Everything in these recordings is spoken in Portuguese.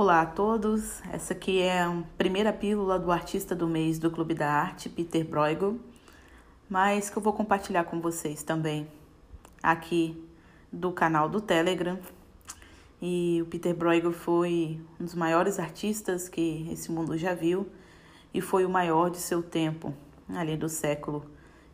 Olá a todos, essa aqui é a primeira pílula do artista do mês do Clube da Arte, Peter Bruegel, mas que eu vou compartilhar com vocês também aqui do canal do Telegram. E o Peter Bruegel foi um dos maiores artistas que esse mundo já viu e foi o maior de seu tempo, ali do século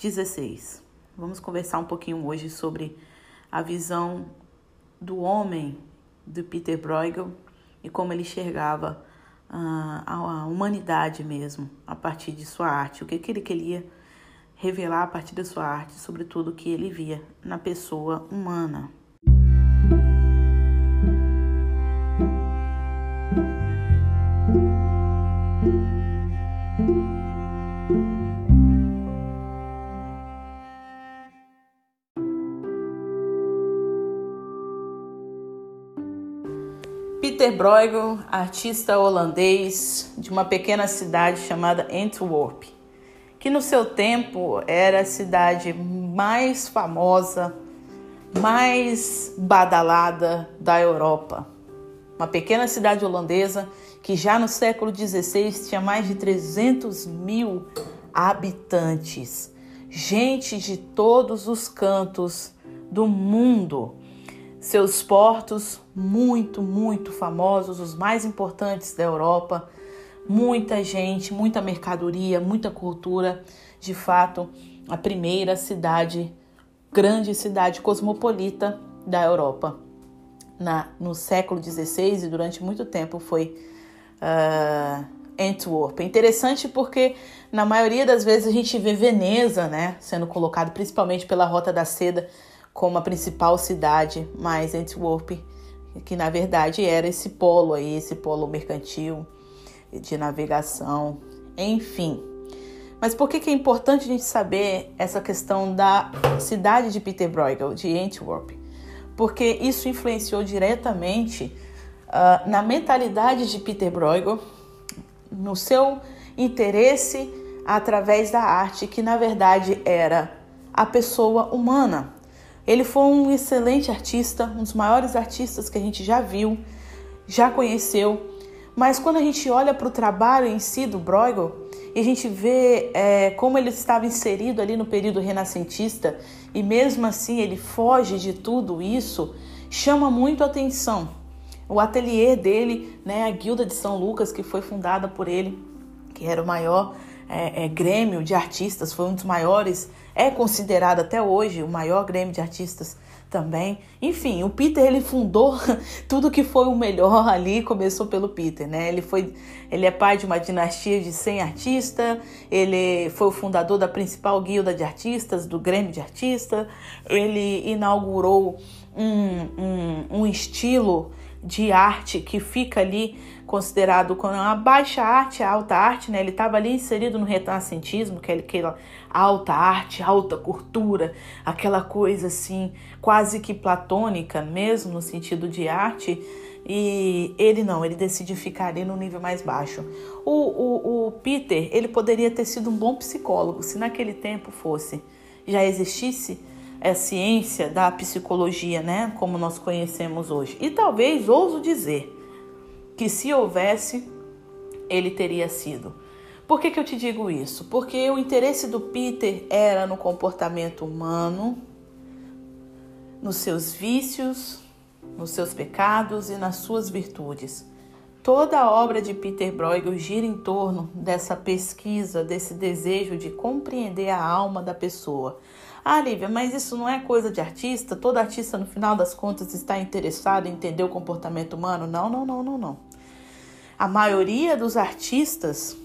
XVI. Vamos conversar um pouquinho hoje sobre a visão do homem do Peter Bruegel e como ele enxergava uh, a humanidade mesmo a partir de sua arte, o que, que ele queria revelar a partir da sua arte, sobretudo o que ele via na pessoa humana. Peter Bruegel, artista holandês de uma pequena cidade chamada Antwerp, que no seu tempo era a cidade mais famosa, mais badalada da Europa. Uma pequena cidade holandesa que já no século XVI tinha mais de 300 mil habitantes, gente de todos os cantos do mundo seus portos muito, muito famosos, os mais importantes da Europa, muita gente, muita mercadoria, muita cultura, de fato, a primeira cidade, grande cidade cosmopolita da Europa. Na, no século XVI e durante muito tempo foi uh, Antwerp. É interessante porque na maioria das vezes a gente vê Veneza, né, sendo colocado principalmente pela Rota da Seda como a principal cidade, mas Antwerp, que na verdade era esse polo aí, esse polo mercantil de navegação, enfim. Mas por que, que é importante a gente saber essa questão da cidade de Peter Bruegel, de Antwerp? Porque isso influenciou diretamente uh, na mentalidade de Peter Bruegel, no seu interesse através da arte, que na verdade era a pessoa humana. Ele foi um excelente artista, um dos maiores artistas que a gente já viu, já conheceu. Mas quando a gente olha para o trabalho em si do Bruegel e a gente vê é, como ele estava inserido ali no período renascentista e mesmo assim ele foge de tudo isso, chama muito a atenção. O ateliê dele, né, a Guilda de São Lucas, que foi fundada por ele, que era o maior é, é, grêmio de artistas, foi um dos maiores, é considerado até hoje o maior grêmio de artistas também. Enfim, o Peter ele fundou tudo que foi o melhor ali, começou pelo Peter, né? Ele foi, ele é pai de uma dinastia de 100 artistas, ele foi o fundador da principal guilda de artistas, do Grêmio de Artistas, ele inaugurou um, um, um estilo de arte que fica ali considerado como uma baixa arte, alta arte, né? Ele estava ali inserido no renascentismo, que é aquela alta arte, alta cultura, aquela coisa assim, quase que platônica mesmo no sentido de arte. E ele não, ele decide ficar ali no nível mais baixo. O, o, o Peter, ele poderia ter sido um bom psicólogo se naquele tempo fosse, já existisse a ciência da psicologia, né, como nós conhecemos hoje. E talvez ouso dizer que se houvesse, ele teria sido. Por que, que eu te digo isso? Porque o interesse do Peter era no comportamento humano, nos seus vícios, nos seus pecados e nas suas virtudes. Toda a obra de Peter Bruegel gira em torno dessa pesquisa, desse desejo de compreender a alma da pessoa. Ah, Lívia, mas isso não é coisa de artista? Todo artista, no final das contas, está interessado em entender o comportamento humano? Não, não, não, não, não. A maioria dos artistas,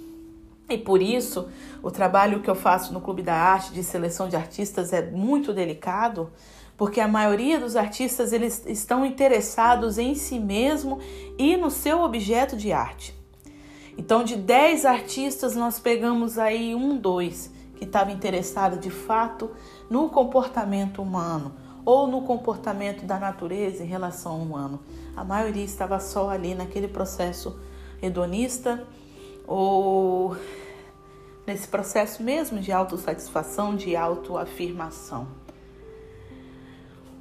e por isso o trabalho que eu faço no Clube da Arte de seleção de artistas é muito delicado, porque a maioria dos artistas eles estão interessados em si mesmo e no seu objeto de arte. Então, de 10 artistas, nós pegamos aí um, dois que estava interessado de fato no comportamento humano ou no comportamento da natureza em relação ao humano. A maioria estava só ali naquele processo hedonista ou nesse processo mesmo de autossatisfação, de autoafirmação.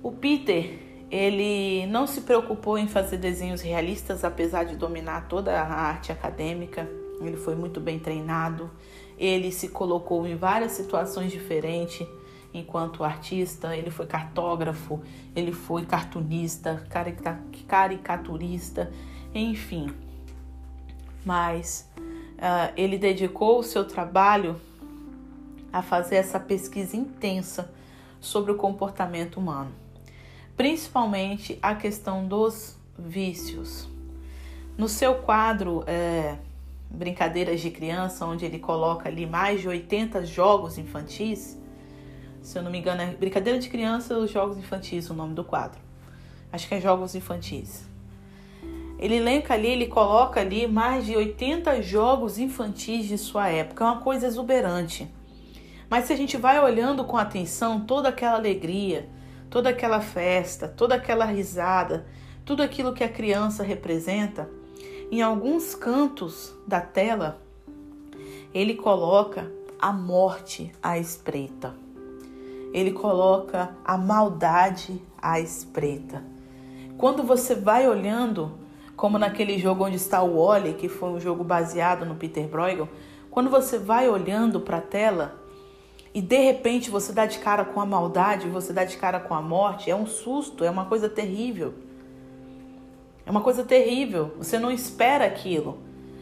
O Peter, Ele não se preocupou em fazer desenhos realistas, apesar de dominar toda a arte acadêmica. Ele foi muito bem treinado. Ele se colocou em várias situações diferentes enquanto artista. Ele foi cartógrafo, ele foi cartunista, caricaturista, enfim. Mas uh, ele dedicou o seu trabalho a fazer essa pesquisa intensa sobre o comportamento humano principalmente a questão dos vícios. No seu quadro é, Brincadeiras de Criança, onde ele coloca ali mais de 80 jogos infantis, se eu não me engano, é Brincadeira de Criança os Jogos Infantis, o nome do quadro. Acho que é Jogos Infantis. Ele elenca ali, ele coloca ali mais de 80 jogos infantis de sua época, é uma coisa exuberante. Mas se a gente vai olhando com atenção toda aquela alegria, toda aquela festa, toda aquela risada, tudo aquilo que a criança representa, em alguns cantos da tela, ele coloca a morte à espreita. Ele coloca a maldade à espreita. Quando você vai olhando, como naquele jogo onde está o Wally, que foi um jogo baseado no Peter Bruegel, quando você vai olhando para a tela, e de repente você dá de cara com a maldade, você dá de cara com a morte, é um susto, é uma coisa terrível. É uma coisa terrível. Você não espera aquilo.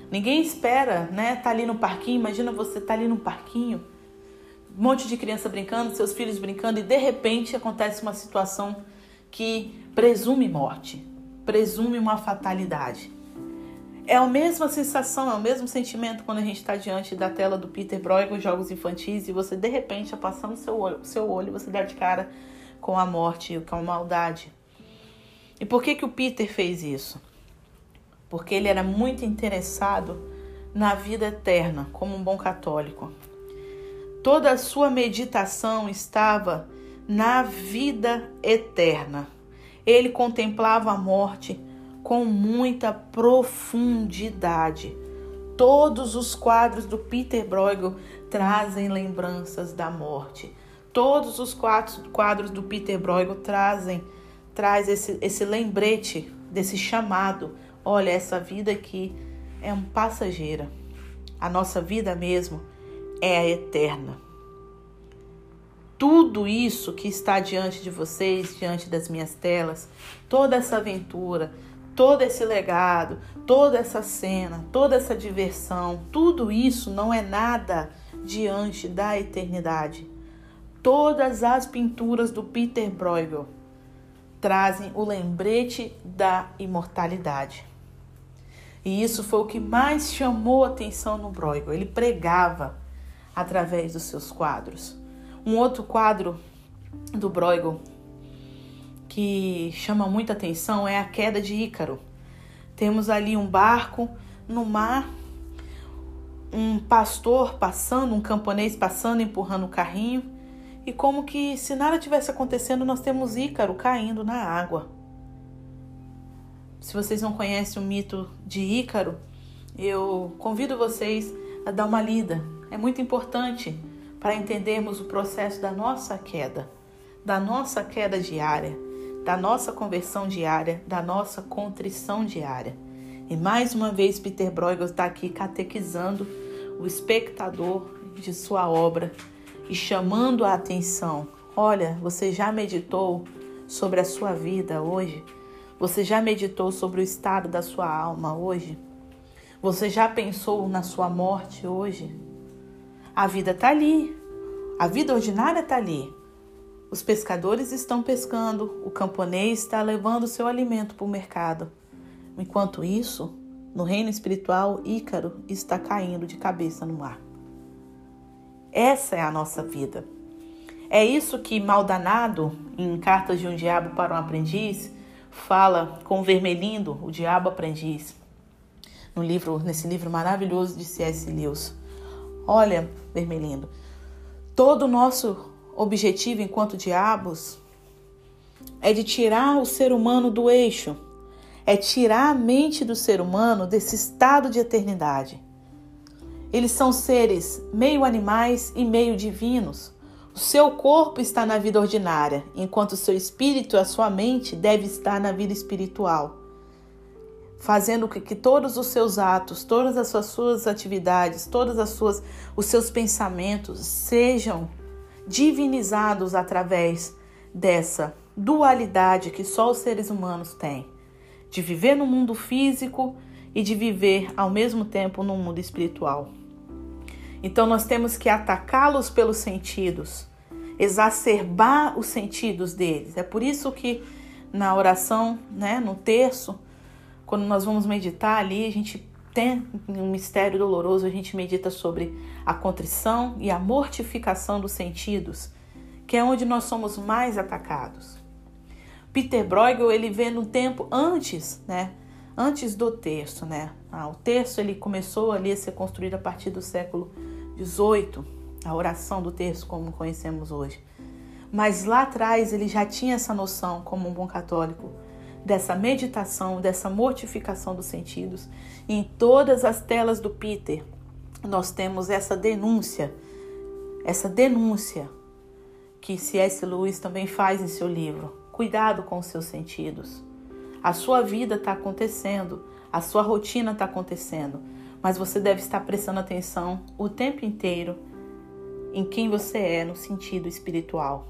Ninguém espera, né? Tá ali no parquinho, imagina você tá ali no parquinho, um monte de criança brincando, seus filhos brincando e de repente acontece uma situação que presume morte, presume uma fatalidade. É a mesma sensação, é o mesmo sentimento quando a gente está diante da tela do Peter Bruegel, jogos infantis, e você de repente, passando seu olho, seu olho, você dá de cara com a morte, com a maldade. E por que que o Peter fez isso? Porque ele era muito interessado na vida eterna, como um bom católico. Toda a sua meditação estava na vida eterna. Ele contemplava a morte com muita profundidade. Todos os quadros do Peter Bruegel trazem lembranças da morte. Todos os quadros do Peter Bruegel trazem traz esse, esse lembrete desse chamado. Olha, essa vida aqui é um passageira. A nossa vida mesmo é a eterna. Tudo isso que está diante de vocês, diante das minhas telas, toda essa aventura, todo esse legado, toda essa cena, toda essa diversão, tudo isso não é nada diante da eternidade. Todas as pinturas do Peter Bruegel trazem o lembrete da imortalidade. E isso foi o que mais chamou atenção no Bruegel. Ele pregava através dos seus quadros. Um outro quadro do Bruegel que chama muita atenção é a queda de Ícaro. Temos ali um barco no mar, um pastor passando, um camponês passando, empurrando o carrinho, e como que se nada tivesse acontecendo, nós temos Ícaro caindo na água. Se vocês não conhecem o mito de Ícaro, eu convido vocês a dar uma lida. É muito importante para entendermos o processo da nossa queda, da nossa queda diária da nossa conversão diária, da nossa contrição diária. E mais uma vez, Peter Bruegel está aqui catequizando o espectador de sua obra e chamando a atenção. Olha, você já meditou sobre a sua vida hoje? Você já meditou sobre o estado da sua alma hoje? Você já pensou na sua morte hoje? A vida está ali. A vida ordinária está ali. Os pescadores estão pescando, o camponês está levando seu alimento para o mercado. Enquanto isso, no reino espiritual, Ícaro está caindo de cabeça no mar. Essa é a nossa vida. É isso que Maldanado, em Cartas de um Diabo para um Aprendiz, fala com Vermelindo, o Diabo Aprendiz, no livro, nesse livro maravilhoso de C.S. Lewis. Olha, Vermelindo, todo o nosso objetivo enquanto diabos é de tirar o ser humano do eixo, é tirar a mente do ser humano desse estado de eternidade. Eles são seres meio animais e meio divinos. O seu corpo está na vida ordinária, enquanto o seu espírito, a sua mente, deve estar na vida espiritual, fazendo com que todos os seus atos, todas as suas, suas atividades, todos as suas, os seus pensamentos sejam divinizados através dessa dualidade que só os seres humanos têm, de viver no mundo físico e de viver ao mesmo tempo no mundo espiritual. Então nós temos que atacá-los pelos sentidos, exacerbar os sentidos deles. É por isso que na oração, né, no terço, quando nós vamos meditar ali, a gente tem um mistério doloroso, a gente medita sobre a contrição e a mortificação dos sentidos, que é onde nós somos mais atacados. Peter Bruegel, ele vê no tempo antes, né, antes do terço, né? Ah, o terço ele começou ali a ser construído a partir do século XVIII, a oração do terço como conhecemos hoje. Mas lá atrás ele já tinha essa noção, como um bom católico, dessa meditação, dessa mortificação dos sentidos. Em todas as telas do Peter, nós temos essa denúncia, essa denúncia que C.S. Lewis também faz em seu livro. Cuidado com os seus sentidos. A sua vida está acontecendo, a sua rotina está acontecendo, mas você deve estar prestando atenção o tempo inteiro em quem você é no sentido espiritual.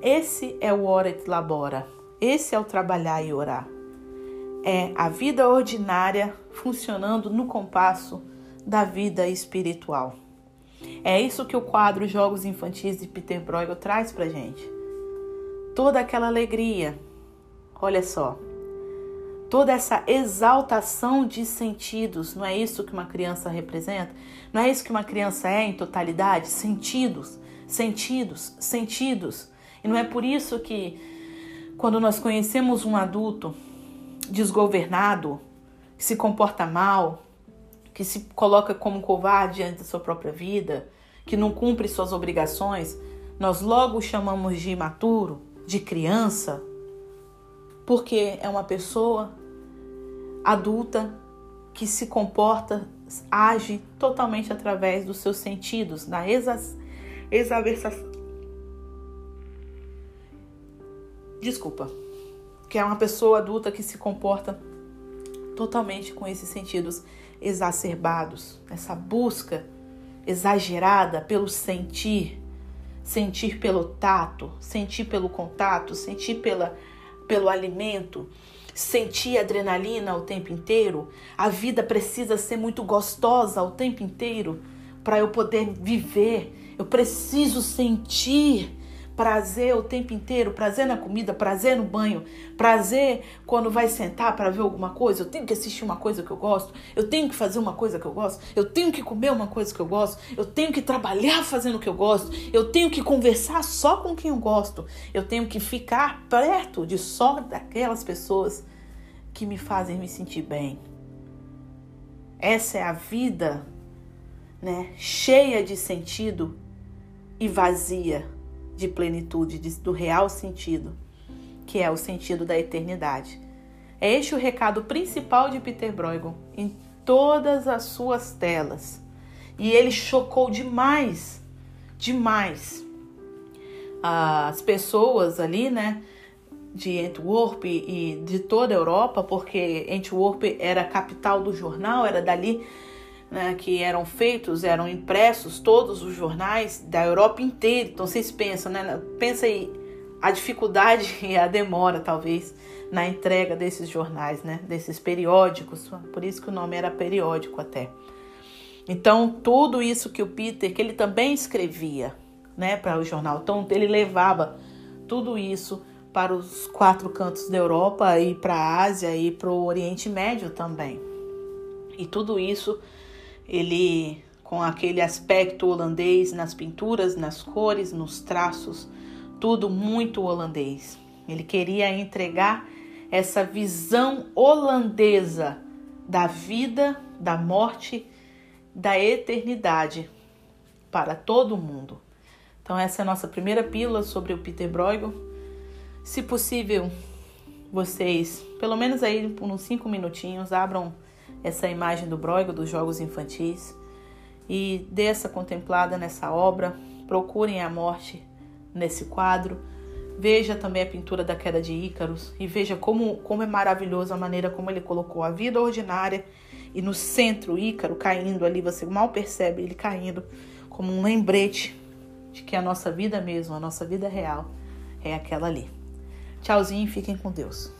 Esse é o ora et labora. Esse é o trabalhar e orar. É a vida ordinária funcionando no compasso da vida espiritual. É isso que o quadro Jogos Infantis de Peter Bruegel traz pra gente. Toda aquela alegria. Olha só, toda essa exaltação de sentidos. Não é isso que uma criança representa? Não é isso que uma criança é em totalidade? Sentidos, sentidos, sentidos. E não é por isso que quando nós conhecemos um adulto desgovernado, que se comporta mal, que se coloca como covarde diante da sua própria vida, que não cumpre suas obrigações, nós logo chamamos de imaturo, de criança, porque é uma pessoa adulta que se comporta, age totalmente através dos seus sentidos, na exaversação. Desculpa. Que é uma pessoa adulta que se comporta totalmente com esses sentidos exacerbados, essa busca exagerada pelo sentir, sentir pelo tato, sentir pelo contato, sentir pela, pelo alimento, sentir adrenalina o tempo inteiro. A vida precisa ser muito gostosa o tempo inteiro para eu poder viver. Eu preciso sentir prazer o tempo inteiro, prazer na comida, prazer no banho, prazer quando vai sentar para ver alguma coisa. Eu tenho que assistir uma coisa que eu gosto, eu tenho que fazer uma coisa que eu gosto, eu tenho que comer uma coisa que eu gosto, eu tenho que trabalhar fazendo o que eu gosto, eu tenho que conversar só com quem eu gosto, eu tenho que ficar perto de só daquelas pessoas que me fazem me sentir bem. Essa é a vida, né, cheia de sentido e vazia de plenitude, de, do real sentido, que é o sentido da eternidade. É este o recado principal de Peter Bruegel em todas as suas telas. E ele chocou demais, demais as pessoas ali, né, de Antwerp e de toda a Europa, porque Antwerp era a capital do jornal, era dali né, que eram feitos, eram impressos todos os jornais da Europa inteira. Então vocês pensam, né? Pensa aí a dificuldade e a demora, talvez, na entrega desses jornais, né? Desses periódicos. Por isso que o nome era periódico até. Então, tudo isso que o Peter, que ele também escrevia, né, para o jornal. Então, ele levava tudo isso para os quatro cantos da Europa e para a Ásia e para o Oriente Médio também. E tudo isso ele com aquele aspecto holandês nas pinturas, nas cores, nos traços, tudo muito holandês. Ele queria entregar essa visão holandesa da vida, da morte, da eternidade para todo mundo. Então essa é a nossa primeira pílula sobre o Peter Bruegel. Se possível, vocês, pelo menos aí por uns cinco minutinhos, abram essa imagem do Bruegel dos jogos infantis e dê essa contemplada nessa obra procurem a morte nesse quadro. Veja também a pintura da queda de Ícaros e veja como, como é maravilhosa a maneira como ele colocou a vida ordinária e no centro Ícaro caindo ali, você mal percebe ele caindo como um lembrete de que a nossa vida mesmo, a nossa vida real é aquela ali. Tchauzinho, fiquem com Deus.